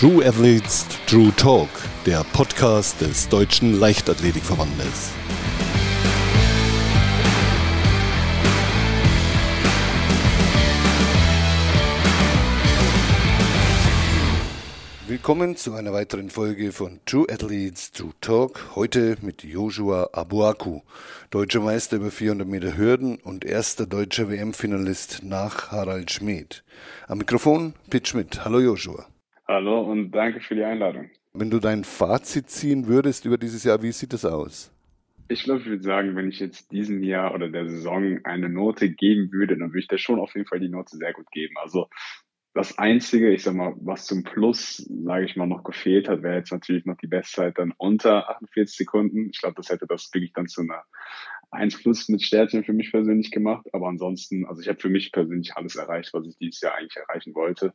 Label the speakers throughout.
Speaker 1: True Athletes True Talk, der Podcast des Deutschen Leichtathletikverbandes. Willkommen zu einer weiteren Folge von True Athletes True Talk. Heute mit Joshua Abuaku, deutscher Meister über 400 Meter Hürden und erster deutscher WM-Finalist nach Harald Schmid. Am Mikrofon Pete Schmidt. Hallo Joshua.
Speaker 2: Hallo und danke für die Einladung.
Speaker 1: Wenn du dein Fazit ziehen würdest über dieses Jahr, wie sieht das aus?
Speaker 2: Ich glaube, ich würde sagen, wenn ich jetzt diesem Jahr oder der Saison eine Note geben würde, dann würde ich da schon auf jeden Fall die Note sehr gut geben. Also das Einzige, ich sag mal, was zum Plus, sage ich mal, noch gefehlt hat, wäre jetzt natürlich noch die Bestzeit dann unter 48 Sekunden. Ich glaube, das hätte das wirklich dann zu einer 1 Plus mit Sternchen für mich persönlich gemacht. Aber ansonsten, also ich habe für mich persönlich alles erreicht, was ich dieses Jahr eigentlich erreichen wollte.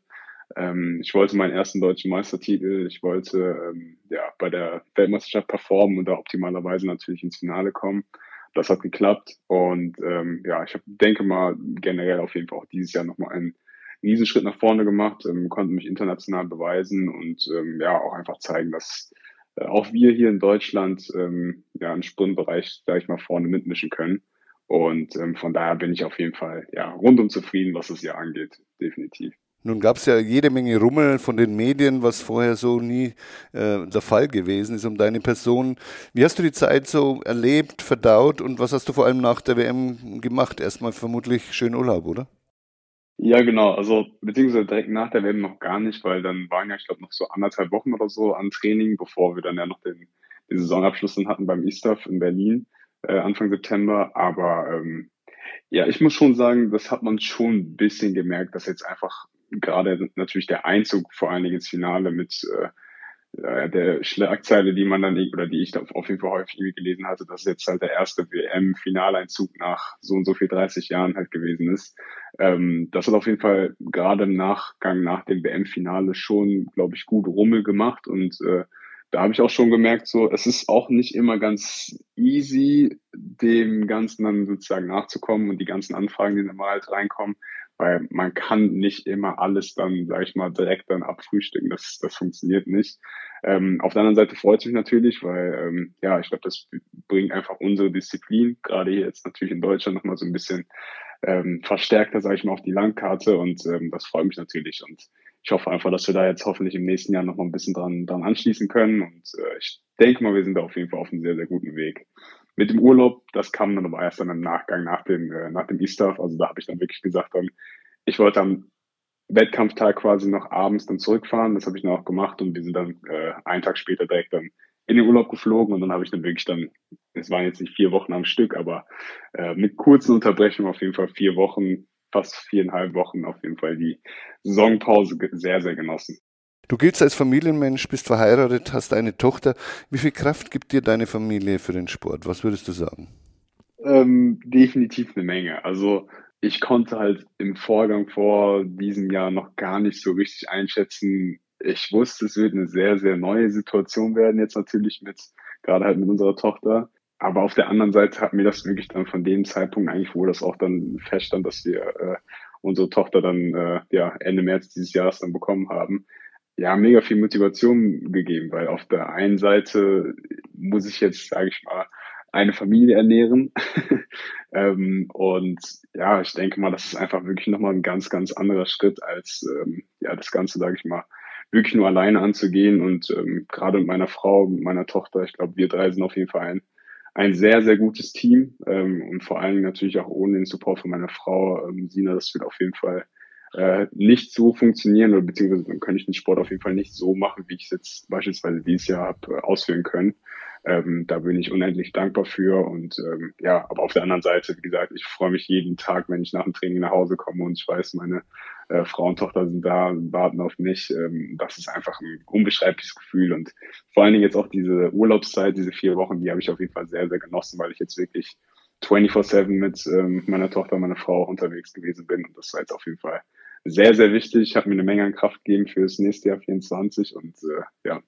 Speaker 2: Ähm, ich wollte meinen ersten deutschen Meistertitel, ich wollte ähm, ja, bei der Weltmeisterschaft performen und da optimalerweise natürlich ins Finale kommen. Das hat geklappt und ähm, ja, ich hab, denke mal generell auf jeden Fall auch dieses Jahr nochmal einen riesen Schritt nach vorne gemacht, ähm, konnte mich international beweisen und ähm, ja auch einfach zeigen, dass äh, auch wir hier in Deutschland ähm, ja im Sprintbereich, sag ich mal, vorne mitmischen können. Und ähm, von daher bin ich auf jeden Fall ja rundum zufrieden, was das Jahr angeht, definitiv.
Speaker 1: Nun gab es ja jede Menge Rummel von den Medien, was vorher so nie äh, der Fall gewesen ist um deine Person. Wie hast du die Zeit so erlebt, verdaut und was hast du vor allem nach der WM gemacht? Erstmal vermutlich schön Urlaub, oder?
Speaker 2: Ja, genau. Also beziehungsweise direkt nach der WM noch gar nicht, weil dann waren ja, ich glaube, noch so anderthalb Wochen oder so an Training, bevor wir dann ja noch den, den Saisonabschluss dann hatten beim ISTAF in Berlin äh, Anfang September. Aber ähm, ja, ich muss schon sagen, das hat man schon ein bisschen gemerkt, dass jetzt einfach gerade natürlich der Einzug vor allen Dingen ins Finale mit äh, der Schlagzeile, die man dann oder die ich da auf jeden Fall häufig gelesen hatte, dass jetzt halt der erste WM-Finaleinzug nach so und so viel 30 Jahren halt gewesen ist. Ähm, das hat auf jeden Fall gerade im Nachgang nach dem WM-Finale schon, glaube ich, gut Rummel gemacht und äh, da habe ich auch schon gemerkt, so es ist auch nicht immer ganz easy, dem Ganzen dann sozusagen nachzukommen und die ganzen Anfragen, die dann mal halt reinkommen, weil man kann nicht immer alles dann, sage ich mal, direkt dann abfrühstücken. Das, das funktioniert nicht. Ähm, auf der anderen Seite freut es mich natürlich, weil ähm, ja, ich glaube, das bringt einfach unsere Disziplin, gerade hier jetzt natürlich in Deutschland nochmal so ein bisschen ähm, verstärkter, sage ich mal, auf die Landkarte und ähm, das freut mich natürlich und ich hoffe einfach, dass wir da jetzt hoffentlich im nächsten Jahr noch mal ein bisschen dran, dran anschließen können und äh, ich denke mal, wir sind da auf jeden Fall auf einem sehr, sehr guten Weg. Mit dem Urlaub, das kam dann aber erst dann im Nachgang nach dem, äh, nach dem E-Stuff. Also da habe ich dann wirklich gesagt, dann, ich wollte am Wettkampftag quasi noch abends dann zurückfahren. Das habe ich dann auch gemacht und wir sind dann äh, einen Tag später direkt dann in den Urlaub geflogen und dann habe ich dann wirklich dann, es waren jetzt nicht vier Wochen am Stück, aber äh, mit kurzen Unterbrechungen auf jeden Fall vier Wochen, fast viereinhalb Wochen auf jeden Fall die Saisonpause sehr, sehr genossen.
Speaker 1: Du giltst als Familienmensch, bist verheiratet, hast eine Tochter. Wie viel Kraft gibt dir deine Familie für den Sport? Was würdest du sagen?
Speaker 2: Ähm, definitiv eine Menge. Also ich konnte halt im Vorgang vor diesem Jahr noch gar nicht so richtig einschätzen. Ich wusste, es wird eine sehr, sehr neue Situation werden jetzt natürlich mit, gerade halt mit unserer Tochter. Aber auf der anderen Seite hat mir das wirklich dann von dem Zeitpunkt eigentlich, wo das auch dann feststand, dass wir äh, unsere Tochter dann äh, ja Ende März dieses Jahres dann bekommen haben, ja, mega viel Motivation gegeben, weil auf der einen Seite muss ich jetzt, sage ich mal, eine Familie ernähren. ähm, und ja, ich denke mal, das ist einfach wirklich nochmal ein ganz, ganz anderer Schritt, als ähm, ja, das Ganze, sage ich mal, wirklich nur alleine anzugehen. Und ähm, gerade mit meiner Frau, mit meiner Tochter, ich glaube, wir drei sind auf jeden Fall ein, ein sehr, sehr gutes Team. Ähm, und vor allen Dingen natürlich auch ohne den Support von meiner Frau, ähm, Sina, das wird auf jeden Fall äh, nicht so funktionieren oder beziehungsweise dann könnte ich den Sport auf jeden Fall nicht so machen, wie ich es jetzt beispielsweise dieses Jahr habe äh, ausführen können. Ähm, da bin ich unendlich dankbar für und ähm, ja, aber auf der anderen Seite, wie gesagt, ich freue mich jeden Tag, wenn ich nach dem Training nach Hause komme und ich weiß, meine äh, Frau und Tochter sind da, warten auf mich. Ähm, das ist einfach ein unbeschreibliches Gefühl und vor allen Dingen jetzt auch diese Urlaubszeit, diese vier Wochen, die habe ich auf jeden Fall sehr, sehr genossen, weil ich jetzt wirklich 24-7 mit ähm, meiner Tochter meiner Frau unterwegs gewesen bin und das war jetzt auf jeden Fall sehr, sehr wichtig, hat mir eine Menge an Kraft gegeben für das nächste Jahr 24 und äh, ja,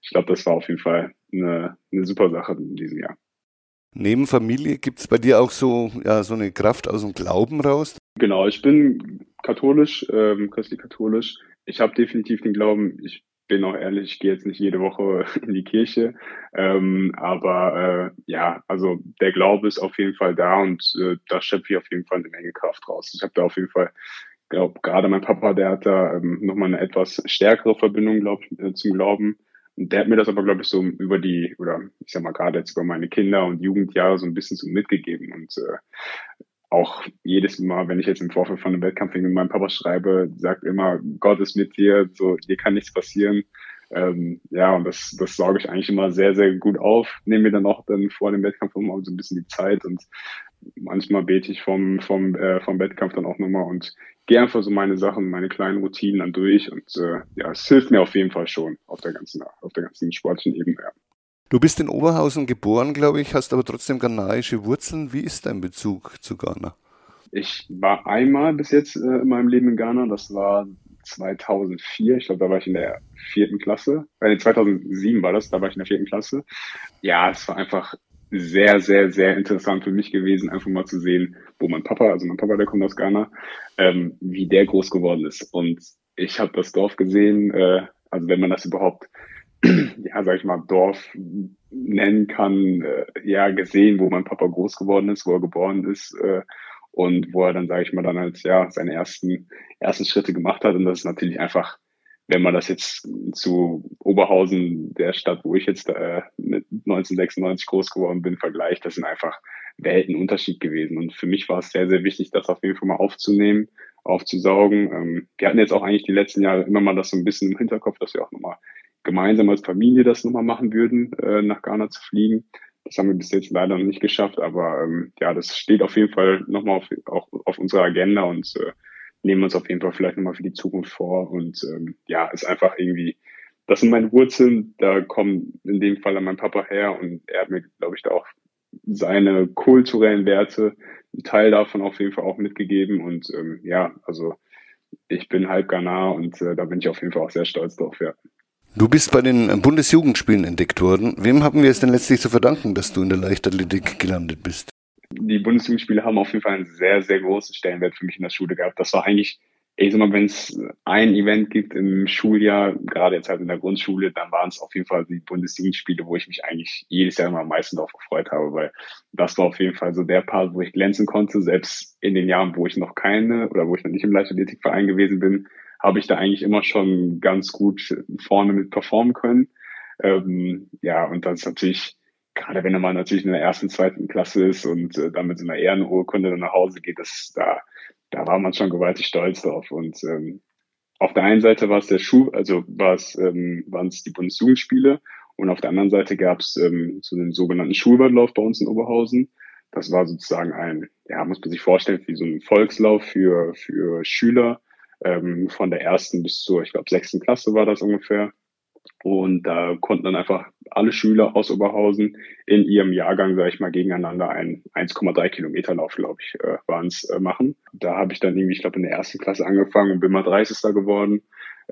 Speaker 2: ich glaube, das war auf jeden Fall eine, eine super Sache in diesem Jahr.
Speaker 1: Neben Familie gibt es bei dir auch so, ja, so eine Kraft aus dem Glauben raus?
Speaker 2: Genau, ich bin katholisch, ähm, christlich-katholisch. Ich habe definitiv den Glauben, ich bin auch ehrlich, ich gehe jetzt nicht jede Woche in die Kirche. Ähm, aber äh, ja, also der Glaube ist auf jeden Fall da und äh, da schöpfe ich auf jeden Fall eine Menge Kraft raus. Ich habe da auf jeden Fall, glaube gerade mein Papa, der hat da ähm, nochmal eine etwas stärkere Verbindung, glaube ich, äh, zum Glauben. Und der hat mir das aber, glaube ich, so über die, oder ich sag mal gerade jetzt über meine Kinder und Jugendjahre so ein bisschen so mitgegeben. Und äh, auch jedes Mal, wenn ich jetzt im Vorfeld von einem Wettkampf mit meinem Papa schreibe, sagt immer, Gott ist mit dir, so, dir kann nichts passieren. Ähm, ja, und das, das sauge ich eigentlich immer sehr, sehr gut auf. Nehme mir dann auch dann vor dem Wettkampf immer so ein bisschen die Zeit und manchmal bete ich vom, vom, äh, vom Wettkampf dann auch nochmal und gehe einfach so meine Sachen, meine kleinen Routinen dann durch und äh, ja, es hilft mir auf jeden Fall schon auf der ganzen, auf der ganzen sportlichen Ebene. Ja.
Speaker 1: Du bist in Oberhausen geboren, glaube ich, hast aber trotzdem ghanaische Wurzeln. Wie ist dein Bezug zu Ghana?
Speaker 2: Ich war einmal bis jetzt äh, in meinem Leben in Ghana. Das war 2004. Ich glaube, da war ich in der vierten Klasse. Äh, 2007 war das. Da war ich in der vierten Klasse. Ja, es war einfach sehr, sehr, sehr interessant für mich gewesen, einfach mal zu sehen, wo mein Papa, also mein Papa, der kommt aus Ghana, ähm, wie der groß geworden ist. Und ich habe das Dorf gesehen, äh, also wenn man das überhaupt ja, sag ich mal, Dorf nennen kann, äh, ja, gesehen, wo mein Papa groß geworden ist, wo er geboren ist äh, und wo er dann, sage ich mal, dann als ja seine ersten ersten Schritte gemacht hat. Und das ist natürlich einfach, wenn man das jetzt zu Oberhausen, der Stadt, wo ich jetzt äh, mit 1996 groß geworden bin, vergleicht, das sind einfach Weltenunterschied gewesen. Und für mich war es sehr, sehr wichtig, das auf jeden Fall mal aufzunehmen, aufzusaugen. Ähm, wir hatten jetzt auch eigentlich die letzten Jahre immer mal das so ein bisschen im Hinterkopf, dass wir auch nochmal gemeinsam als Familie das nochmal machen würden, äh, nach Ghana zu fliegen. Das haben wir bis jetzt leider noch nicht geschafft, aber ähm, ja, das steht auf jeden Fall nochmal auf, auch auf unserer Agenda und äh, nehmen uns auf jeden Fall vielleicht nochmal für die Zukunft vor. Und ähm, ja, ist einfach irgendwie, das sind meine Wurzeln, da kommen in dem Fall an mein Papa her und er hat mir, glaube ich, da auch seine kulturellen Werte, einen Teil davon auf jeden Fall auch mitgegeben. Und ähm, ja, also ich bin halb Ghana und äh, da bin ich auf jeden Fall auch sehr stolz drauf, ja.
Speaker 1: Du bist bei den Bundesjugendspielen entdeckt worden. Wem haben wir es denn letztlich zu verdanken, dass du in der Leichtathletik gelandet bist?
Speaker 2: Die Bundesjugendspiele haben auf jeden Fall einen sehr, sehr großen Stellenwert für mich in der Schule gehabt. Das war eigentlich, ich sag mal, wenn es ein Event gibt im Schuljahr, gerade jetzt halt in der Grundschule, dann waren es auf jeden Fall die Bundesjugendspiele, wo ich mich eigentlich jedes Jahr immer am meisten darauf gefreut habe, weil das war auf jeden Fall so der Part, wo ich glänzen konnte, selbst in den Jahren, wo ich noch keine oder wo ich noch nicht im Leichtathletikverein gewesen bin, habe ich da eigentlich immer schon ganz gut vorne mit performen können. Ähm, ja, und das ist natürlich, gerade wenn man natürlich in der ersten, zweiten Klasse ist und äh, dann mit so einer Ehrenurkunde dann nach Hause geht, das, da, da war man schon gewaltig stolz drauf. Und ähm, auf der einen Seite war es der Schuh, also war es, ähm, waren es die Bundesjugendspiele und auf der anderen Seite gab es ähm, so einen sogenannten Schulwaldlauf bei uns in Oberhausen. Das war sozusagen ein, ja, muss man sich vorstellen, wie so ein Volkslauf für, für Schüler, ähm, von der ersten bis zur, ich glaube, sechsten Klasse war das ungefähr. Und da konnten dann einfach alle Schüler aus Oberhausen in ihrem Jahrgang, sage ich mal, gegeneinander einen 1,3 Kilometer Lauf, glaube ich, äh, waren es, äh, machen. Da habe ich dann irgendwie, ich glaube, in der ersten Klasse angefangen und bin mal 30. geworden.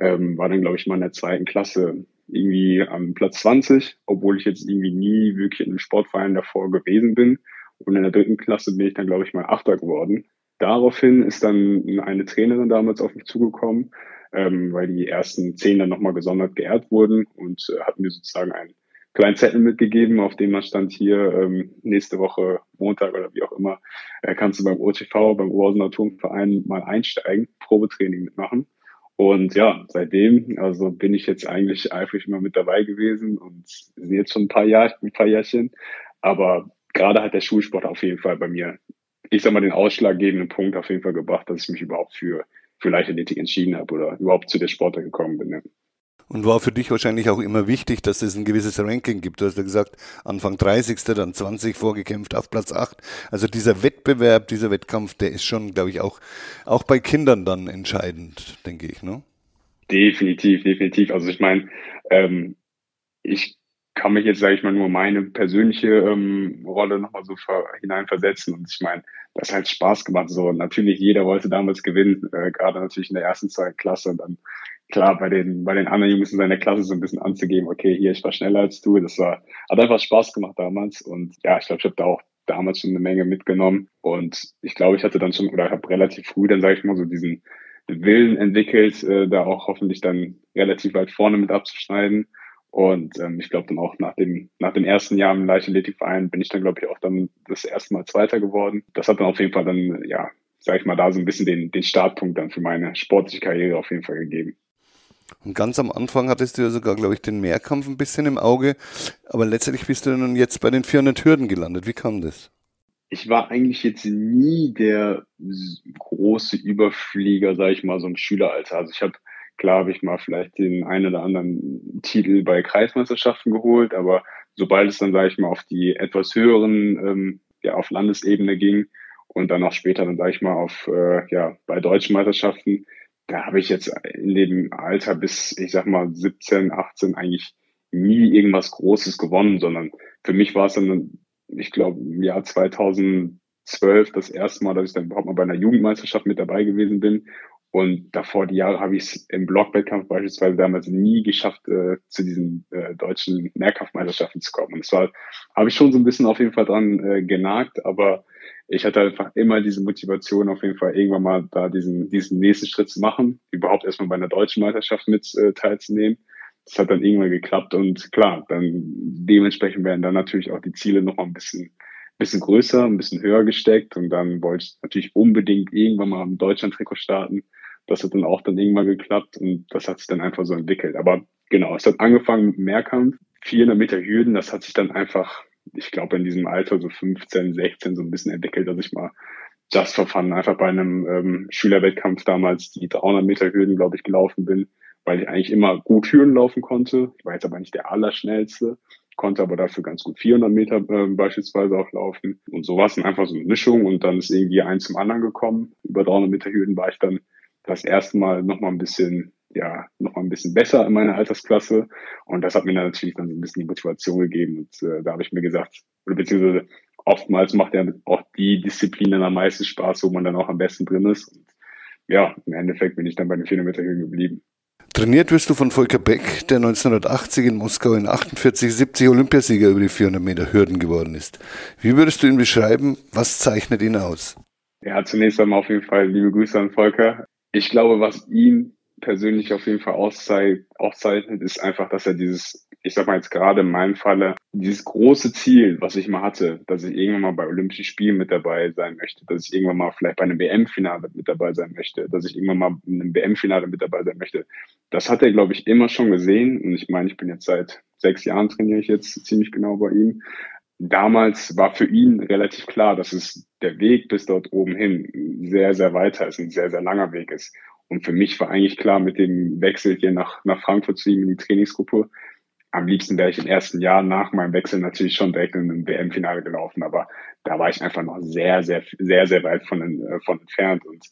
Speaker 2: Ähm, war dann, glaube ich, mal in der zweiten Klasse irgendwie am Platz 20, obwohl ich jetzt irgendwie nie wirklich in einem Sportverein davor gewesen bin. Und in der dritten Klasse bin ich dann, glaube ich, mal Achter geworden. Daraufhin ist dann eine Trainerin damals auf mich zugekommen, ähm, weil die ersten zehn dann nochmal gesondert geehrt wurden und äh, hat mir sozusagen einen kleinen Zettel mitgegeben, auf dem man stand hier ähm, nächste Woche Montag oder wie auch immer, äh, kannst du beim OTV, beim Oberhausener Turmverein mal einsteigen, Probetraining mitmachen. Und ja, seitdem, also bin ich jetzt eigentlich eifrig immer mit dabei gewesen und sind jetzt schon ein paar Jahr, ein paar Jahrchen. Aber gerade hat der Schulsport auf jeden Fall bei mir ich sag mal, den ausschlaggebenden Punkt auf jeden Fall gebracht, dass ich mich überhaupt für, für Leichtathletik entschieden habe oder überhaupt zu der Sportart gekommen bin. Ja.
Speaker 1: Und war für dich wahrscheinlich auch immer wichtig, dass es ein gewisses Ranking gibt. Du hast ja gesagt, Anfang 30. dann 20 vorgekämpft auf Platz 8. Also dieser Wettbewerb, dieser Wettkampf, der ist schon, glaube ich, auch, auch bei Kindern dann entscheidend, denke ich, ne?
Speaker 2: Definitiv, definitiv. Also ich meine, ähm, ich kann mich jetzt, sage ich mal, nur meine persönliche ähm, Rolle nochmal so hineinversetzen. Und ich meine, das hat Spaß gemacht. So natürlich jeder wollte damals gewinnen, äh, gerade natürlich in der ersten zweiten Klasse und dann klar bei den bei den anderen Jungs in seiner Klasse so ein bisschen anzugeben, okay, hier ich war schneller als du. Das war hat einfach Spaß gemacht damals und ja, ich glaube, ich habe da auch damals schon eine Menge mitgenommen und ich glaube, ich hatte dann schon oder habe relativ früh dann sage ich mal so diesen Willen entwickelt, äh, da auch hoffentlich dann relativ weit vorne mit abzuschneiden. Und ähm, ich glaube dann auch nach dem, nach dem ersten Jahr im Leichtathletikverein bin ich dann, glaube ich, auch dann das erste Mal Zweiter geworden. Das hat dann auf jeden Fall dann, ja, sag ich mal, da so ein bisschen den, den Startpunkt dann für meine sportliche Karriere auf jeden Fall gegeben.
Speaker 1: Und ganz am Anfang hattest du ja sogar, glaube ich, den Mehrkampf ein bisschen im Auge. Aber letztendlich bist du dann jetzt bei den 400 Hürden gelandet. Wie kam das?
Speaker 2: Ich war eigentlich jetzt nie der große Überflieger, sage ich mal, so im Schüleralter. Also ich habe, klar habe ich mal vielleicht den einen oder anderen Titel bei Kreismeisterschaften geholt, aber sobald es dann, sage ich mal, auf die etwas höheren, ähm, ja, auf Landesebene ging und dann auch später dann, sage ich mal, auf, äh, ja, bei deutschen Meisterschaften, da habe ich jetzt in dem Alter bis, ich sag mal, 17, 18 eigentlich nie irgendwas Großes gewonnen, sondern für mich war es dann, ich glaube, im Jahr 2012 das erste Mal, dass ich dann überhaupt mal bei einer Jugendmeisterschaft mit dabei gewesen bin. Und davor die Jahre habe ich es im Blockwettkampf beispielsweise damals nie geschafft, äh, zu diesen äh, deutschen Mehrkampfmeisterschaften zu kommen. Und das war, habe ich schon so ein bisschen auf jeden Fall dran äh, genagt, aber ich hatte einfach immer diese Motivation, auf jeden Fall irgendwann mal da diesen, diesen nächsten Schritt zu machen, überhaupt erstmal bei einer deutschen Meisterschaft mit äh, teilzunehmen. Das hat dann irgendwann geklappt und klar, dann dementsprechend werden dann natürlich auch die Ziele noch mal ein bisschen, bisschen größer, ein bisschen höher gesteckt und dann wollte ich natürlich unbedingt irgendwann mal im Deutschland-Trikot starten. Das hat dann auch dann irgendwann geklappt und das hat sich dann einfach so entwickelt. Aber genau, es hat angefangen mit Mehrkampf, 400 Meter Hürden, das hat sich dann einfach ich glaube, in diesem Alter, so 15, 16, so ein bisschen entwickelt, dass ich mal just for fun einfach bei einem ähm, Schülerwettkampf damals die 300 Meter Hürden, glaube ich, gelaufen bin, weil ich eigentlich immer gut Hürden laufen konnte. Ich war jetzt aber nicht der Allerschnellste, konnte aber dafür ganz gut 400 Meter äh, beispielsweise auch laufen. Und so war es dann einfach so eine Mischung und dann ist irgendwie eins zum anderen gekommen. Über 300 Meter Hürden war ich dann das erste Mal nochmal ein bisschen ja noch mal ein bisschen besser in meiner Altersklasse. Und das hat mir dann natürlich dann so ein bisschen die Motivation gegeben. Und äh, da habe ich mir gesagt, oder beziehungsweise oftmals macht ja auch die Disziplin dann am meisten Spaß, wo man dann auch am besten drin ist. Und ja, im Endeffekt bin ich dann bei den 400 Meter geblieben.
Speaker 1: Trainiert wirst du von Volker Beck, der 1980 in Moskau in 48, 70 Olympiasieger über die 400 Meter Hürden geworden ist. Wie würdest du ihn beschreiben? Was zeichnet ihn aus?
Speaker 2: Ja, zunächst einmal auf jeden Fall liebe Grüße an Volker. Ich glaube, was ihn persönlich auf jeden Fall auszeichnet, ist einfach, dass er dieses, ich sag mal jetzt gerade in meinem Falle, dieses große Ziel, was ich mal hatte, dass ich irgendwann mal bei Olympischen Spielen mit dabei sein möchte, dass ich irgendwann mal vielleicht bei einem WM-Finale mit dabei sein möchte, dass ich irgendwann mal in einem WM-Finale mit dabei sein möchte. Das hat er, glaube ich, immer schon gesehen. Und ich meine, ich bin jetzt seit sechs Jahren trainiere ich jetzt ziemlich genau bei ihm. Damals war für ihn relativ klar, dass es der Weg bis dort oben hin sehr, sehr weiter ist, ein sehr, sehr langer Weg ist. Und für mich war eigentlich klar mit dem Wechsel hier nach, nach Frankfurt zu ihm in die Trainingsgruppe, am liebsten wäre ich im ersten Jahr nach meinem Wechsel natürlich schon direkt in ein WM-Finale gelaufen, aber da war ich einfach noch sehr, sehr, sehr, sehr weit von, äh, von entfernt. Und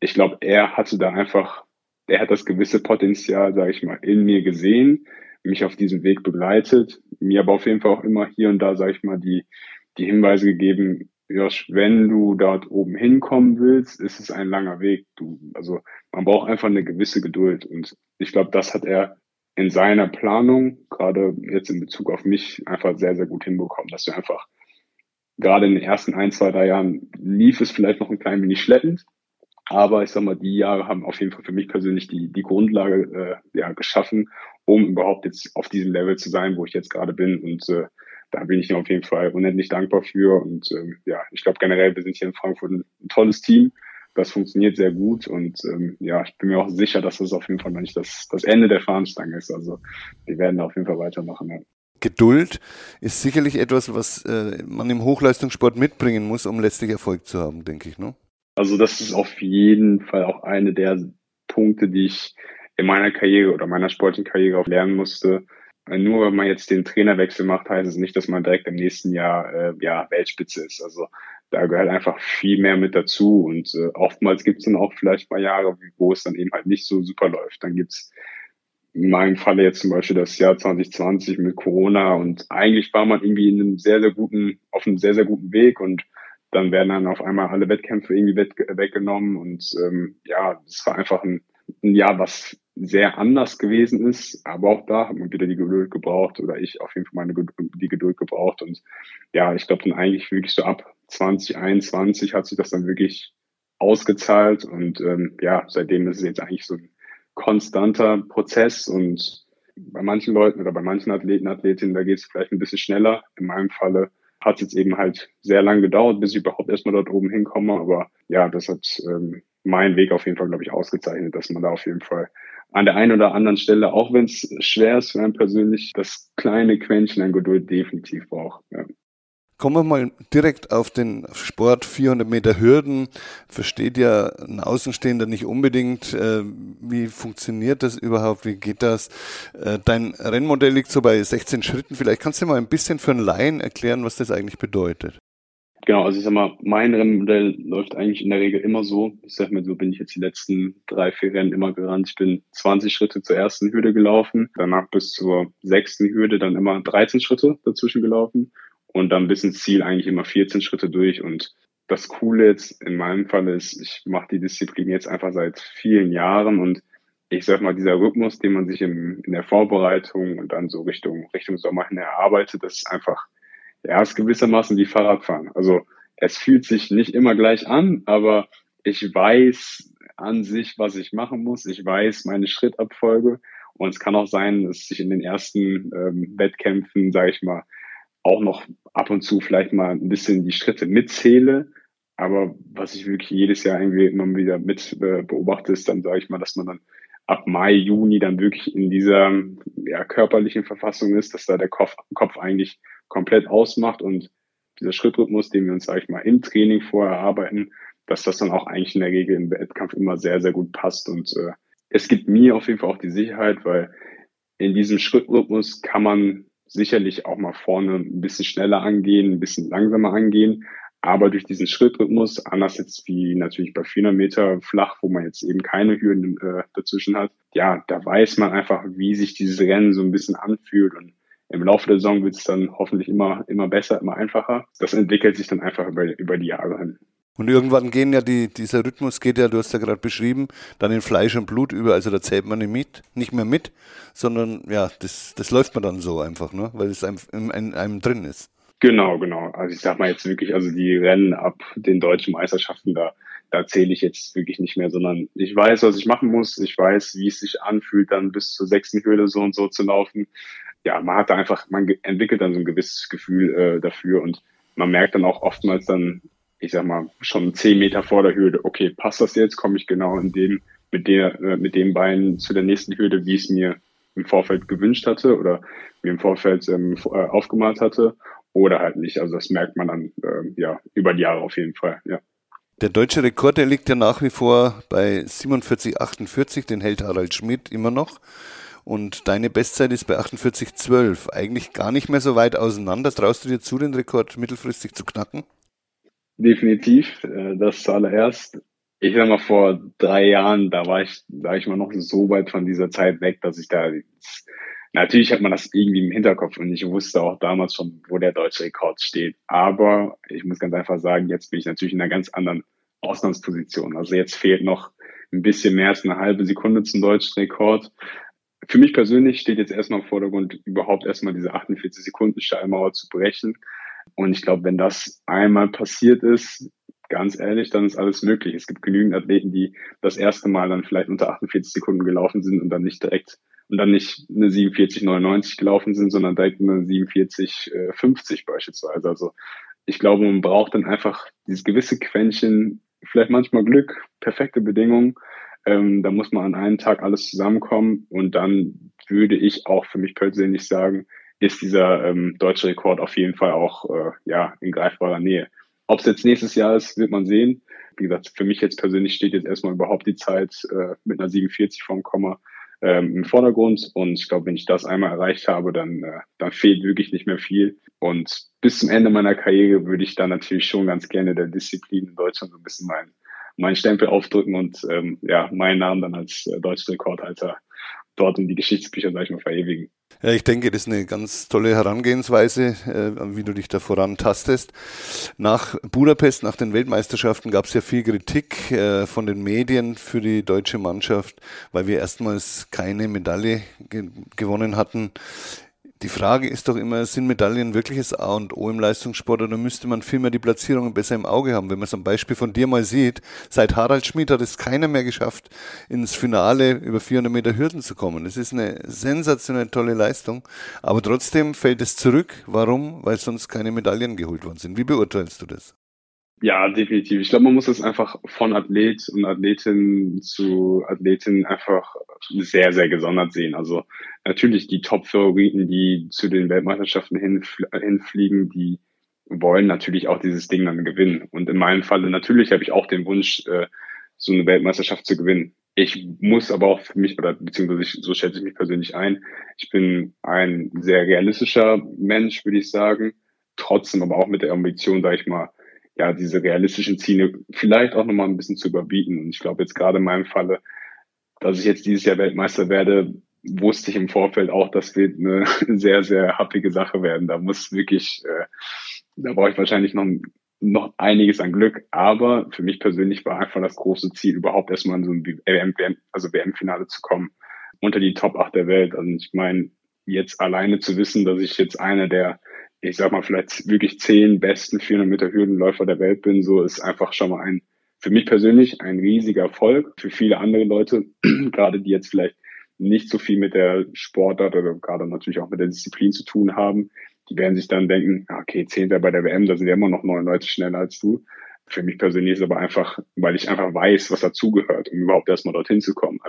Speaker 2: ich glaube, er hatte da einfach, er hat das gewisse Potenzial, sage ich mal, in mir gesehen, mich auf diesem Weg begleitet, mir aber auf jeden Fall auch immer hier und da, sage ich mal, die, die Hinweise gegeben, Josh, wenn du dort oben hinkommen willst, ist es ein langer Weg. Du, also man braucht einfach eine gewisse Geduld. Und ich glaube, das hat er in seiner Planung, gerade jetzt in Bezug auf mich, einfach sehr, sehr gut hinbekommen, dass wir einfach gerade in den ersten ein, zwei, drei Jahren lief es vielleicht noch ein klein wenig schleppend. Aber ich sag mal, die Jahre haben auf jeden Fall für mich persönlich die, die Grundlage äh, ja, geschaffen, um überhaupt jetzt auf diesem Level zu sein, wo ich jetzt gerade bin. Und äh, da bin ich ihm auf jeden Fall unendlich dankbar für. Und ähm, ja, ich glaube generell, wir sind hier in Frankfurt ein, ein tolles Team. Das funktioniert sehr gut und ähm, ja, ich bin mir auch sicher, dass das auf jeden Fall noch nicht das, das Ende der Fahnenstange ist. Also wir werden da auf jeden Fall weitermachen. Ja.
Speaker 1: Geduld ist sicherlich etwas, was äh, man im Hochleistungssport mitbringen muss, um letztlich Erfolg zu haben, denke ich. Ne?
Speaker 2: Also das ist auf jeden Fall auch eine der Punkte, die ich in meiner Karriere oder meiner sportlichen Karriere auch lernen musste, nur wenn man jetzt den Trainerwechsel macht, heißt es nicht, dass man direkt im nächsten Jahr äh, ja, Weltspitze ist. Also da gehört einfach viel mehr mit dazu. Und äh, oftmals gibt es dann auch vielleicht mal Jahre, wo es dann eben halt nicht so super läuft. Dann gibt's in meinem Falle jetzt zum Beispiel das Jahr 2020 mit Corona und eigentlich war man irgendwie in einem sehr, sehr guten, auf einem sehr, sehr guten Weg und dann werden dann auf einmal alle Wettkämpfe irgendwie weggenommen und ähm, ja, es war einfach ein, ein Jahr, was sehr anders gewesen ist. Aber auch da hat man wieder die Geduld gebraucht oder ich auf jeden Fall meine die Geduld gebraucht. Und ja, ich glaube dann eigentlich wirklich so ab 2021 hat sich das dann wirklich ausgezahlt und ähm, ja, seitdem ist es jetzt eigentlich so ein konstanter Prozess und bei manchen Leuten oder bei manchen Athleten, Athletinnen, da geht es vielleicht ein bisschen schneller. In meinem Falle hat es jetzt eben halt sehr lang gedauert, bis ich überhaupt erstmal dort oben hinkomme. Aber ja, das hat ähm, meinen Weg auf jeden Fall, glaube ich, ausgezeichnet, dass man da auf jeden Fall an der einen oder anderen Stelle, auch wenn es schwer ist für einen persönlich, das kleine Quäntchen an Geduld definitiv braucht. Ja.
Speaker 1: Kommen wir mal direkt auf den Sport 400 Meter Hürden. Versteht ja ein Außenstehender nicht unbedingt. Äh, wie funktioniert das überhaupt? Wie geht das? Äh, dein Rennmodell liegt so bei 16 Schritten. Vielleicht kannst du mal ein bisschen für einen Laien erklären, was das eigentlich bedeutet.
Speaker 2: Genau, also ich sag mal, mein Rennmodell läuft eigentlich in der Regel immer so. Ich sag mal, so bin ich jetzt die letzten drei, vier Rennen immer gerannt. Ich bin 20 Schritte zur ersten Hürde gelaufen, danach bis zur sechsten Hürde dann immer 13 Schritte dazwischen gelaufen und dann bis ins Ziel eigentlich immer 14 Schritte durch. Und das Coole jetzt in meinem Fall ist, ich mache die Disziplin jetzt einfach seit vielen Jahren und ich sag mal, dieser Rhythmus, den man sich im, in der Vorbereitung und dann so Richtung, Richtung Sommer hin erarbeitet, das ist einfach, ja, ist gewissermaßen wie Fahrradfahren. Also es fühlt sich nicht immer gleich an, aber ich weiß an sich, was ich machen muss. Ich weiß meine Schrittabfolge. Und es kann auch sein, dass ich in den ersten ähm, Wettkämpfen, sage ich mal, auch noch ab und zu vielleicht mal ein bisschen die Schritte mitzähle. Aber was ich wirklich jedes Jahr irgendwie immer wieder mit äh, beobachte, ist dann, sage ich mal, dass man dann ab Mai, Juni dann wirklich in dieser ja, körperlichen Verfassung ist, dass da der Kopf, Kopf eigentlich komplett ausmacht und dieser Schrittrhythmus, den wir uns, sage ich mal, im Training vorher arbeiten, dass das dann auch eigentlich in der Regel im Wettkampf immer sehr, sehr gut passt. Und äh, es gibt mir auf jeden Fall auch die Sicherheit, weil in diesem Schrittrhythmus kann man sicherlich auch mal vorne ein bisschen schneller angehen, ein bisschen langsamer angehen. Aber durch diesen Schrittrhythmus, anders jetzt wie natürlich bei 400 Meter flach, wo man jetzt eben keine Hürden äh, dazwischen hat, ja, da weiß man einfach, wie sich dieses Rennen so ein bisschen anfühlt. Und im Laufe der Saison wird es dann hoffentlich immer, immer besser, immer einfacher. Das entwickelt sich dann einfach über, über die Jahre hin.
Speaker 1: Und irgendwann gehen ja die, dieser Rhythmus geht ja, du hast ja gerade beschrieben, dann in Fleisch und Blut über. Also da zählt man nicht mit, nicht mehr mit, sondern ja, das, das läuft man dann so einfach, ne? weil es einem, in, in einem drin ist.
Speaker 2: Genau, genau. Also ich sag mal jetzt wirklich, also die Rennen ab den deutschen Meisterschaften, da, da zähle ich jetzt wirklich nicht mehr, sondern ich weiß, was ich machen muss. Ich weiß, wie es sich anfühlt, dann bis zur sechsten Höhle so und so zu laufen. Ja, man hat da einfach, man entwickelt dann so ein gewisses Gefühl äh, dafür und man merkt dann auch oftmals dann, ich sag mal, schon zehn Meter vor der Hürde, okay, passt das jetzt? Komme ich genau in dem, mit der, äh, mit dem Bein zu der nächsten Hürde, wie es mir im Vorfeld gewünscht hatte oder mir im Vorfeld ähm, äh, aufgemalt hatte oder halt nicht. Also das merkt man dann äh, ja über die Jahre auf jeden Fall, ja.
Speaker 1: Der deutsche Rekord, der liegt ja nach wie vor bei 47,48, den hält Harald Schmidt immer noch. Und deine Bestzeit ist bei 48,12. Eigentlich gar nicht mehr so weit auseinander. Traust du dir zu, den Rekord mittelfristig zu knacken?
Speaker 2: Definitiv. Äh, das zuallererst. Ich sag mal, vor drei Jahren, da war ich, sag ich mal, noch so weit von dieser Zeit weg, dass ich da, natürlich hat man das irgendwie im Hinterkopf und ich wusste auch damals schon, wo der deutsche Rekord steht. Aber ich muss ganz einfach sagen, jetzt bin ich natürlich in einer ganz anderen Ausgangsposition. Also jetzt fehlt noch ein bisschen mehr als eine halbe Sekunde zum deutschen Rekord. Für mich persönlich steht jetzt erstmal im Vordergrund, überhaupt erstmal diese 48 Sekunden Steilmauer zu brechen. Und ich glaube, wenn das einmal passiert ist, ganz ehrlich, dann ist alles möglich. Es gibt genügend Athleten, die das erste Mal dann vielleicht unter 48 Sekunden gelaufen sind und dann nicht direkt und dann nicht eine 47,99 gelaufen sind, sondern direkt eine 47,50 beispielsweise. Also ich glaube, man braucht dann einfach dieses gewisse Quäntchen, vielleicht manchmal Glück, perfekte Bedingungen. Ähm, da muss man an einem Tag alles zusammenkommen und dann würde ich auch für mich persönlich sagen, ist dieser ähm, deutsche Rekord auf jeden Fall auch äh, ja, in greifbarer Nähe. Ob es jetzt nächstes Jahr ist, wird man sehen. Wie gesagt, für mich jetzt persönlich steht jetzt erstmal überhaupt die Zeit äh, mit einer 47 vom Komma ähm, im Vordergrund. Und ich glaube, wenn ich das einmal erreicht habe, dann, äh, dann fehlt wirklich nicht mehr viel. Und bis zum Ende meiner Karriere würde ich dann natürlich schon ganz gerne der Disziplin in Deutschland so ein bisschen meinen meinen Stempel aufdrücken und ähm, ja, meinen Namen dann als äh, deutscher Rekordhalter dort in die Geschichtsbücher, sag ich mal, verewigen.
Speaker 1: Ja, ich denke, das ist eine ganz tolle Herangehensweise, äh, wie du dich da vorantastest. Nach Budapest, nach den Weltmeisterschaften gab es ja viel Kritik äh, von den Medien für die deutsche Mannschaft, weil wir erstmals keine Medaille ge gewonnen hatten. Die Frage ist doch immer, sind Medaillen wirkliches A und O im Leistungssport oder müsste man vielmehr die Platzierungen besser im Auge haben? Wenn man so ein Beispiel von dir mal sieht, seit Harald Schmid hat es keiner mehr geschafft, ins Finale über 400 Meter Hürden zu kommen. Das ist eine sensationell tolle Leistung, aber trotzdem fällt es zurück. Warum? Weil sonst keine Medaillen geholt worden sind. Wie beurteilst du das?
Speaker 2: Ja, definitiv. Ich glaube, man muss es einfach von Athlet und Athletin zu Athletin einfach sehr, sehr gesondert sehen. Also natürlich die Top-Favoriten, die zu den Weltmeisterschaften hinfl hinfliegen, die wollen natürlich auch dieses Ding dann gewinnen. Und in meinem Falle natürlich habe ich auch den Wunsch, äh, so eine Weltmeisterschaft zu gewinnen. Ich muss aber auch für mich, oder beziehungsweise so schätze ich mich persönlich ein, ich bin ein sehr realistischer Mensch, würde ich sagen. Trotzdem aber auch mit der Ambition, sage ich mal, ja, diese realistischen Ziele vielleicht auch nochmal ein bisschen zu überbieten. Und ich glaube jetzt gerade in meinem Falle, dass ich jetzt dieses Jahr Weltmeister werde, wusste ich im Vorfeld auch, das wird eine sehr, sehr happige Sache werden. Da muss wirklich, äh, da brauche ich wahrscheinlich noch, noch einiges an Glück. Aber für mich persönlich war einfach das große Ziel, überhaupt erstmal in so ein WM, also WM-Finale zu kommen, unter die Top 8 der Welt. Also ich meine, jetzt alleine zu wissen, dass ich jetzt einer der ich sag mal, vielleicht wirklich zehn besten 400 Meter Hürdenläufer der Welt bin, so ist einfach schon mal ein, für mich persönlich ein riesiger Erfolg. Für viele andere Leute, gerade die jetzt vielleicht nicht so viel mit der Sportart oder gerade natürlich auch mit der Disziplin zu tun haben, die werden sich dann denken, okay, Zehnter bei der WM, da sind ja immer noch neun Leute schneller als du. Für mich persönlich ist aber einfach, weil ich einfach weiß, was dazugehört, um überhaupt erstmal dorthin zu kommen.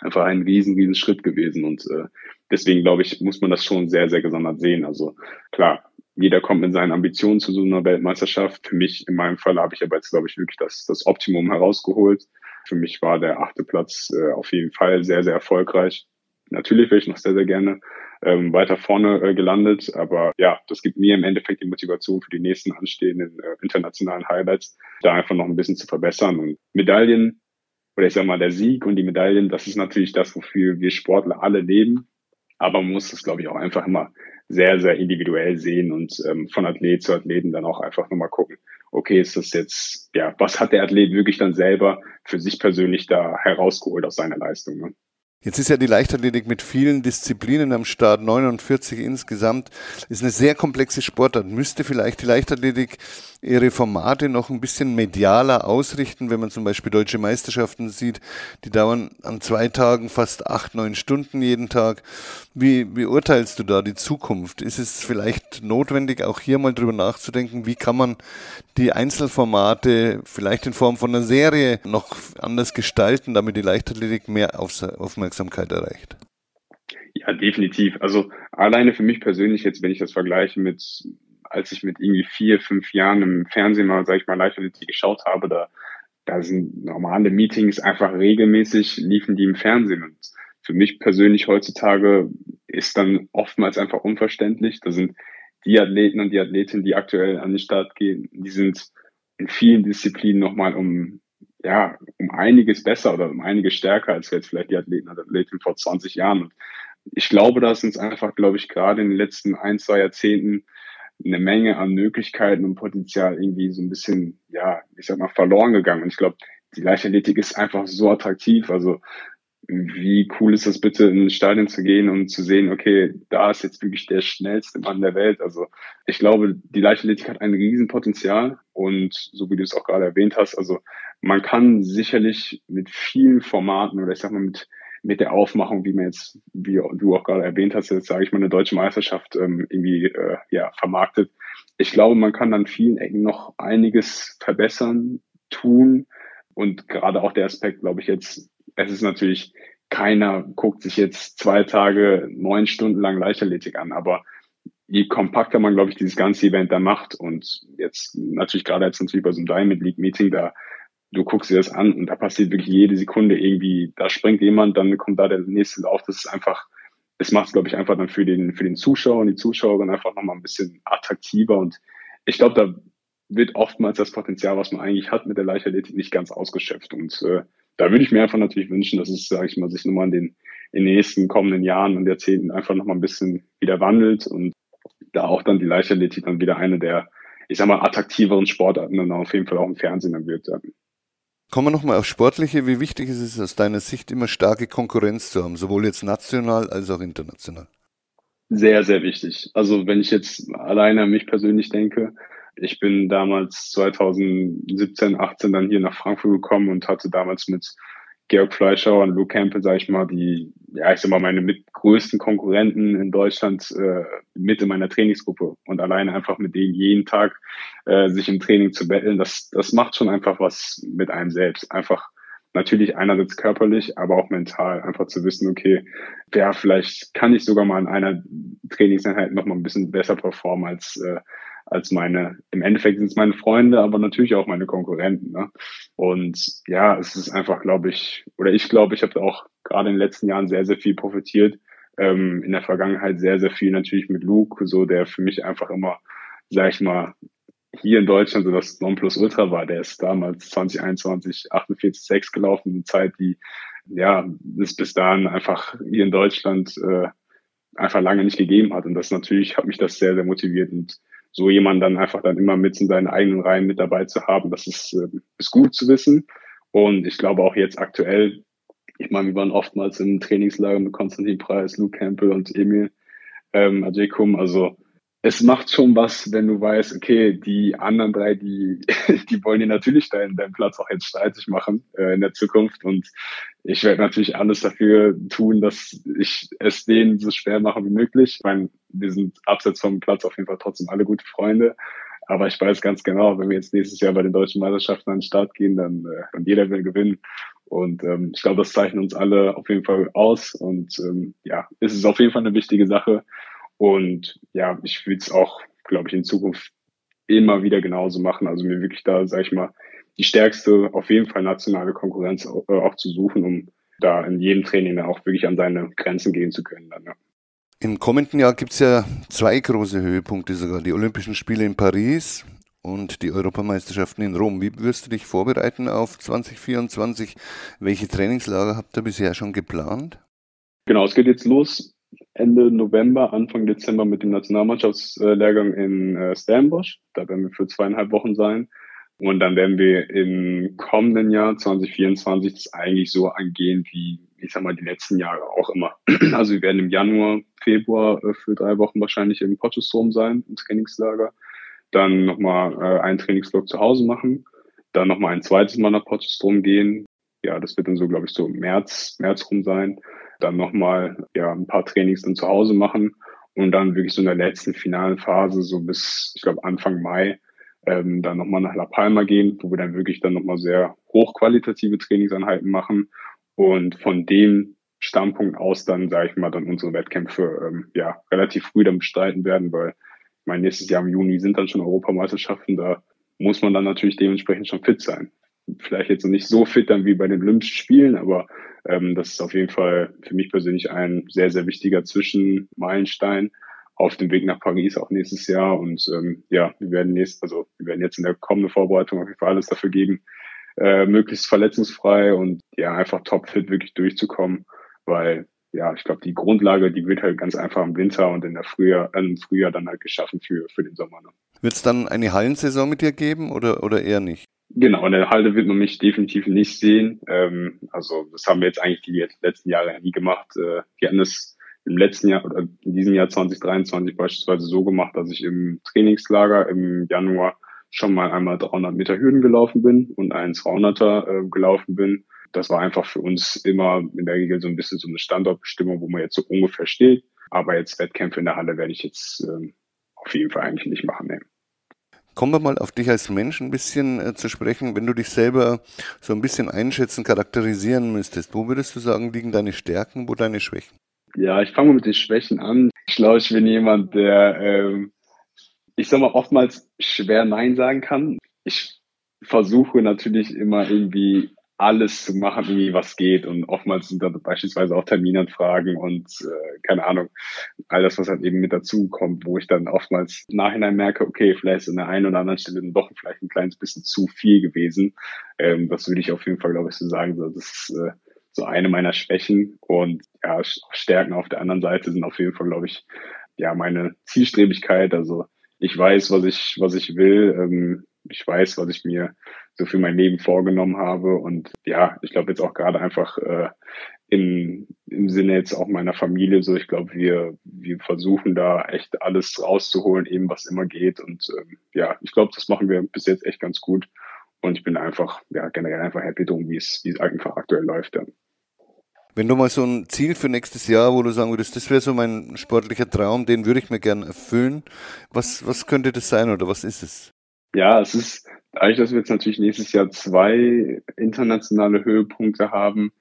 Speaker 2: Einfach ein riesen, riesen Schritt gewesen. Und äh, deswegen glaube ich, muss man das schon sehr, sehr gesondert sehen. Also klar, jeder kommt mit seinen Ambitionen zu so einer Weltmeisterschaft. Für mich, in meinem Fall, habe ich aber jetzt, glaube ich, wirklich das, das Optimum herausgeholt. Für mich war der achte Platz äh, auf jeden Fall sehr, sehr erfolgreich. Natürlich wäre ich noch sehr, sehr gerne ähm, weiter vorne äh, gelandet, aber ja, das gibt mir im Endeffekt die Motivation für die nächsten anstehenden äh, internationalen Highlights, da einfach noch ein bisschen zu verbessern. Und Medaillen, oder ich sag mal, der Sieg und die Medaillen, das ist natürlich das, wofür wir Sportler alle leben. Aber man muss es, glaube ich, auch einfach immer sehr, sehr individuell sehen und ähm, von Athlet zu Athleten dann auch einfach nochmal gucken, okay, ist das jetzt, ja, was hat der Athlet wirklich dann selber für sich persönlich da herausgeholt aus seiner Leistung? Ne?
Speaker 1: Jetzt ist ja die Leichtathletik mit vielen Disziplinen am Start, 49 insgesamt, ist eine sehr komplexe Sportart. Müsste vielleicht die Leichtathletik ihre Formate noch ein bisschen medialer ausrichten, wenn man zum Beispiel deutsche Meisterschaften sieht, die dauern an zwei Tagen fast acht, neun Stunden jeden Tag. Wie, wie urteilst du da die Zukunft? Ist es vielleicht notwendig, auch hier mal drüber nachzudenken, wie kann man die Einzelformate vielleicht in Form von einer Serie noch anders gestalten, damit die Leichtathletik mehr Aufmerksamkeit erreicht?
Speaker 2: Ja, definitiv. Also alleine für mich persönlich jetzt, wenn ich das vergleiche mit als ich mit irgendwie vier, fünf Jahren im Fernsehen mal, sag ich mal, Leichtathletik geschaut habe, da, da sind normale Meetings einfach regelmäßig, liefen die im Fernsehen. Und für mich persönlich heutzutage ist dann oftmals einfach unverständlich. Da sind die Athleten und die Athletinnen, die aktuell an den Start gehen, die sind in vielen Disziplinen nochmal um, ja, um einiges besser oder um einiges stärker als jetzt vielleicht die Athleten und Athletinnen vor 20 Jahren. Und ich glaube, dass uns einfach, glaube ich, gerade in den letzten ein, zwei Jahrzehnten eine Menge an Möglichkeiten und Potenzial irgendwie so ein bisschen, ja, ich sag mal, verloren gegangen. Und ich glaube, die Leichtathletik ist einfach so attraktiv. Also wie cool ist das bitte, in ein Stadion zu gehen und zu sehen, okay, da ist jetzt wirklich der schnellste Mann der Welt. Also ich glaube, die Leichtathletik hat ein Riesenpotenzial und so wie du es auch gerade erwähnt hast, also man kann sicherlich mit vielen Formaten oder ich sag mal mit mit der Aufmachung, wie man jetzt, wie du auch gerade erwähnt hast, jetzt sage ich mal eine deutsche Meisterschaft ähm, irgendwie äh, ja vermarktet. Ich glaube, man kann an vielen Ecken noch einiges verbessern, tun und gerade auch der Aspekt, glaube ich jetzt, es ist natürlich keiner guckt sich jetzt zwei Tage neun Stunden lang Leichtathletik an, aber je kompakter man, glaube ich, dieses ganze Event da macht und jetzt natürlich gerade jetzt natürlich bei so einem Diamond League Meeting da du guckst dir das an und da passiert wirklich jede Sekunde irgendwie, da springt jemand, dann kommt da der nächste Lauf. Das ist einfach, es macht es, glaube ich, einfach dann für den, für den Zuschauer und die Zuschauerin einfach nochmal ein bisschen attraktiver. Und ich glaube, da wird oftmals das Potenzial, was man eigentlich hat mit der Leichtathletik, nicht ganz ausgeschöpft. Und äh, da würde ich mir einfach natürlich wünschen, dass es, sage ich mal, sich nochmal in den, in den nächsten kommenden Jahren und Jahrzehnten einfach nochmal ein bisschen wieder wandelt und da auch dann die Leichtathletik dann wieder eine der, ich sag mal, attraktiveren Sportarten dann auf jeden Fall auch im Fernsehen dann wird.
Speaker 1: Kommen wir nochmal auf Sportliche. Wie wichtig ist es aus deiner Sicht, immer starke Konkurrenz zu haben, sowohl jetzt national als auch international?
Speaker 2: Sehr, sehr wichtig. Also wenn ich jetzt alleine an mich persönlich denke, ich bin damals 2017, 18 dann hier nach Frankfurt gekommen und hatte damals mit Georg Fleischer und Luke Campbell, sage ich mal, die, ja, ich sag mal, meine mit größten Konkurrenten in Deutschland äh, mit in meiner Trainingsgruppe und alleine einfach mit denen jeden Tag äh, sich im Training zu betteln, das, das macht schon einfach was mit einem selbst. Einfach natürlich einerseits körperlich, aber auch mental, einfach zu wissen, okay, ja, vielleicht kann ich sogar mal in einer Trainingseinheit noch mal ein bisschen besser performen als äh, als meine, im Endeffekt sind es meine Freunde, aber natürlich auch meine Konkurrenten. Ne? Und ja, es ist einfach, glaube ich, oder ich glaube, ich habe auch gerade in den letzten Jahren sehr, sehr viel profitiert. Ähm, in der Vergangenheit sehr, sehr viel natürlich mit Luke, so der für mich einfach immer, sag ich mal, hier in Deutschland so das Nonplusultra war. Der ist damals 2021 48,6 gelaufen, eine Zeit, die ja bis bis dahin einfach hier in Deutschland äh, einfach lange nicht gegeben hat. Und das natürlich hat mich das sehr, sehr motiviert und so jemand dann einfach dann immer mit in seinen eigenen Reihen mit dabei zu haben, das ist, äh, ist gut zu wissen. Und ich glaube auch jetzt aktuell, ich meine, wir waren oftmals im Trainingslager mit Konstantin Preis, Luke Campbell und Emil ähm, Adekum. Also es macht schon was, wenn du weißt, okay, die anderen drei, die, die wollen dir natürlich deinen, deinen Platz auch jetzt streitig machen äh, in der Zukunft. Und ich werde natürlich alles dafür tun, dass ich es denen so schwer mache wie möglich. Ich meine, wir sind abseits vom Platz auf jeden Fall trotzdem alle gute Freunde. Aber ich weiß ganz genau, wenn wir jetzt nächstes Jahr bei den deutschen Meisterschaften an den Start gehen, dann äh, und jeder will gewinnen. Und ähm, ich glaube, das zeichnet uns alle auf jeden Fall aus. Und ähm, ja, es ist auf jeden Fall eine wichtige Sache. Und ja, ich will es auch, glaube ich, in Zukunft immer wieder genauso machen. Also mir wirklich da, sag ich mal, die stärkste, auf jeden Fall nationale Konkurrenz auch, äh, auch zu suchen, um da in jedem Training dann auch wirklich an seine Grenzen gehen zu können. Dann, ja.
Speaker 1: Im kommenden Jahr gibt es ja zwei große Höhepunkte sogar, die Olympischen Spiele in Paris und die Europameisterschaften in Rom. Wie wirst du dich vorbereiten auf 2024? Welche Trainingslager habt ihr bisher schon geplant?
Speaker 2: Genau, es geht jetzt los Ende November, Anfang Dezember mit dem Nationalmannschaftslehrgang in äh, Stellenbosch. Da werden wir für zweieinhalb Wochen sein. Und dann werden wir im kommenden Jahr 2024 das eigentlich so angehen wie, ich sag mal, die letzten Jahre auch immer. Also wir werden im Januar, Februar äh, für drei Wochen wahrscheinlich im Potchefstroom sein, im Trainingslager. Dann nochmal äh, einen Trainingsblock zu Hause machen. Dann nochmal ein zweites Mal nach Potchefstroom gehen. Ja, das wird dann so, glaube ich, so März, März rum sein dann nochmal ja, ein paar Trainings dann zu Hause machen und dann wirklich so in der letzten finalen Phase, so bis, ich glaube, Anfang Mai, ähm, dann nochmal nach La Palma gehen, wo wir dann wirklich dann nochmal sehr hochqualitative Trainingseinheiten machen und von dem Standpunkt aus dann, sage ich mal, dann unsere Wettkämpfe ähm, ja relativ früh dann bestreiten werden, weil ich meine, nächstes Jahr im Juni sind dann schon Europameisterschaften, da muss man dann natürlich dementsprechend schon fit sein. Vielleicht jetzt noch nicht so fit dann wie bei den Olympischen Spielen, aber ähm, das ist auf jeden Fall für mich persönlich ein sehr, sehr wichtiger Zwischenmeilenstein auf dem Weg nach Paris auch nächstes Jahr. Und ähm, ja, wir werden nächst, also wir werden jetzt in der kommenden Vorbereitung auf jeden Fall alles dafür geben, äh, möglichst verletzungsfrei und ja, einfach topfit wirklich durchzukommen, weil ja, ich glaube, die Grundlage, die wird halt ganz einfach im Winter und in der Frühjahr, äh, im Frühjahr dann halt geschaffen für, für den Sommer. Ne?
Speaker 1: Wird es dann eine Hallensaison mit dir geben oder, oder eher nicht?
Speaker 2: Genau, in der Halle wird man mich definitiv nicht sehen. Ähm, also das haben wir jetzt eigentlich die letzten Jahre nie gemacht. Äh, wir hatten es im letzten Jahr oder in diesem Jahr 2023 beispielsweise so gemacht, dass ich im Trainingslager im Januar schon mal einmal 300 Meter Hürden gelaufen bin und einen 200er äh, gelaufen bin. Das war einfach für uns immer in der Regel so ein bisschen so eine Standortbestimmung, wo man jetzt so ungefähr steht. Aber jetzt Wettkämpfe in der Halle werde ich jetzt ähm, auf jeden Fall eigentlich nicht machen. Nee.
Speaker 1: Kommen wir mal auf dich als Mensch ein bisschen äh, zu sprechen. Wenn du dich selber so ein bisschen einschätzen, charakterisieren müsstest, wo würdest du sagen, liegen deine Stärken, wo deine Schwächen?
Speaker 2: Ja, ich fange mit den Schwächen an. Ich glaube, ich bin jemand, der, ähm, ich sag mal, oftmals schwer Nein sagen kann. Ich versuche natürlich immer irgendwie alles zu machen, irgendwie was geht. Und oftmals sind da beispielsweise auch Terminanfragen und äh, keine Ahnung, all das, was halt eben mit dazu kommt, wo ich dann oftmals Nachhinein merke, okay, vielleicht ist an der einen oder anderen Stelle doch vielleicht ein kleines bisschen zu viel gewesen. Ähm, das würde ich auf jeden Fall, glaube ich, so sagen. So, das ist äh, so eine meiner Schwächen. Und ja, Stärken auf der anderen Seite sind auf jeden Fall, glaube ich, ja, meine Zielstrebigkeit. Also ich weiß, was ich, was ich will. Ähm, ich weiß, was ich mir so für mein Leben vorgenommen habe. Und ja, ich glaube jetzt auch gerade einfach äh, im, im Sinne jetzt auch meiner Familie so. Ich glaube, wir, wir versuchen da echt alles rauszuholen, eben was immer geht. Und ähm, ja, ich glaube, das machen wir bis jetzt echt ganz gut. Und ich bin einfach, ja, generell einfach happy drum, wie es, einfach aktuell läuft. Ja.
Speaker 1: Wenn du mal so ein Ziel für nächstes Jahr, wo du sagen würdest, das wäre so mein sportlicher Traum, den würde ich mir gerne erfüllen. Was, was könnte das sein oder was ist es?
Speaker 2: Ja, es ist, dadurch, dass wir jetzt natürlich nächstes Jahr zwei internationale Höhepunkte haben,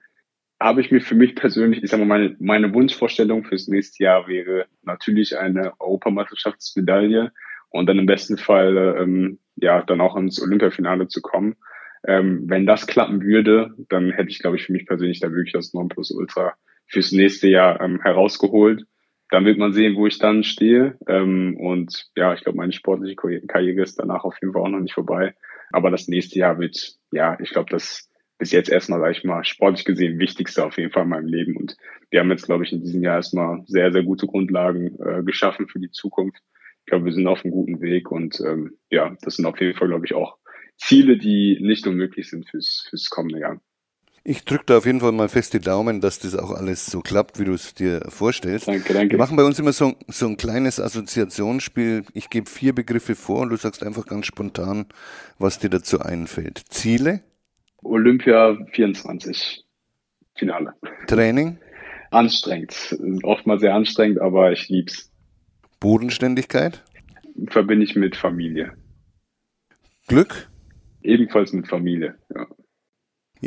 Speaker 2: habe ich mir für mich persönlich, ich sage mal, meine, meine Wunschvorstellung fürs nächste Jahr wäre natürlich eine Europameisterschaftsmedaille und dann im besten Fall ähm, ja dann auch ins Olympiafinale zu kommen. Ähm, wenn das klappen würde, dann hätte ich, glaube ich, für mich persönlich da wirklich das Nonplusultra fürs nächste Jahr ähm, herausgeholt. Dann wird man sehen, wo ich dann stehe. Ähm, und ja, ich glaube, meine sportliche Karriere ist danach auf jeden Fall auch noch nicht vorbei. Aber das nächste Jahr wird, ja, ich glaube, das bis jetzt erstmal, sag ich mal, sportlich gesehen wichtigste auf jeden Fall in meinem Leben. Und wir haben jetzt, glaube ich, in diesem Jahr erstmal sehr, sehr gute Grundlagen äh, geschaffen für die Zukunft. Ich glaube, wir sind auf einem guten Weg und ähm, ja, das sind auf jeden Fall, glaube ich, auch Ziele, die nicht unmöglich sind fürs, fürs kommende Jahr.
Speaker 1: Ich drücke da auf jeden Fall mal fest die Daumen, dass das auch alles so klappt, wie du es dir vorstellst.
Speaker 2: Danke, danke.
Speaker 1: Wir machen bei uns immer so, so ein kleines Assoziationsspiel. Ich gebe vier Begriffe vor und du sagst einfach ganz spontan, was dir dazu einfällt. Ziele?
Speaker 2: Olympia 24 Finale.
Speaker 1: Training?
Speaker 2: Anstrengend. Oftmals sehr anstrengend, aber ich lieb's.
Speaker 1: Bodenständigkeit?
Speaker 2: Verbinde ich mit Familie.
Speaker 1: Glück?
Speaker 2: Ebenfalls mit Familie, ja.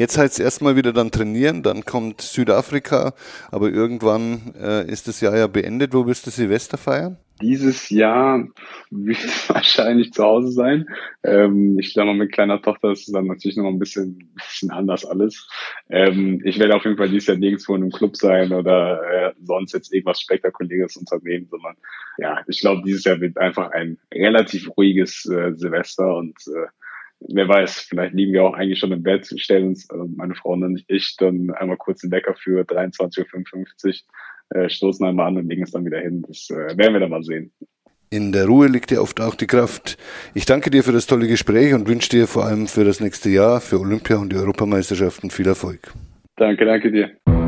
Speaker 1: Jetzt heißt es erstmal wieder dann trainieren, dann kommt Südafrika, aber irgendwann äh, ist das Jahr ja beendet. Wo wirst du Silvester feiern?
Speaker 2: Dieses Jahr wird wahrscheinlich zu Hause sein. Ähm, ich glaube, mit kleiner Tochter ist es dann natürlich noch ein bisschen, bisschen anders alles. Ähm, ich werde auf jeden Fall dieses Jahr nirgendwo in einem Club sein oder äh, sonst jetzt irgendwas Spektakuläres unternehmen, sondern ja, ich glaube, dieses Jahr wird einfach ein relativ ruhiges äh, Silvester und äh, wer weiß, vielleicht liegen wir auch eigentlich schon im Bett, stellen uns, also meine Frau und ich, dann einmal kurz den Wecker für 23.55 Uhr, äh, stoßen einmal an und legen es dann wieder hin. Das äh, werden wir dann mal sehen.
Speaker 1: In der Ruhe liegt ja oft auch die Kraft. Ich danke dir für das tolle Gespräch und wünsche dir vor allem für das nächste Jahr, für Olympia und die Europameisterschaften viel Erfolg.
Speaker 2: Danke, danke dir.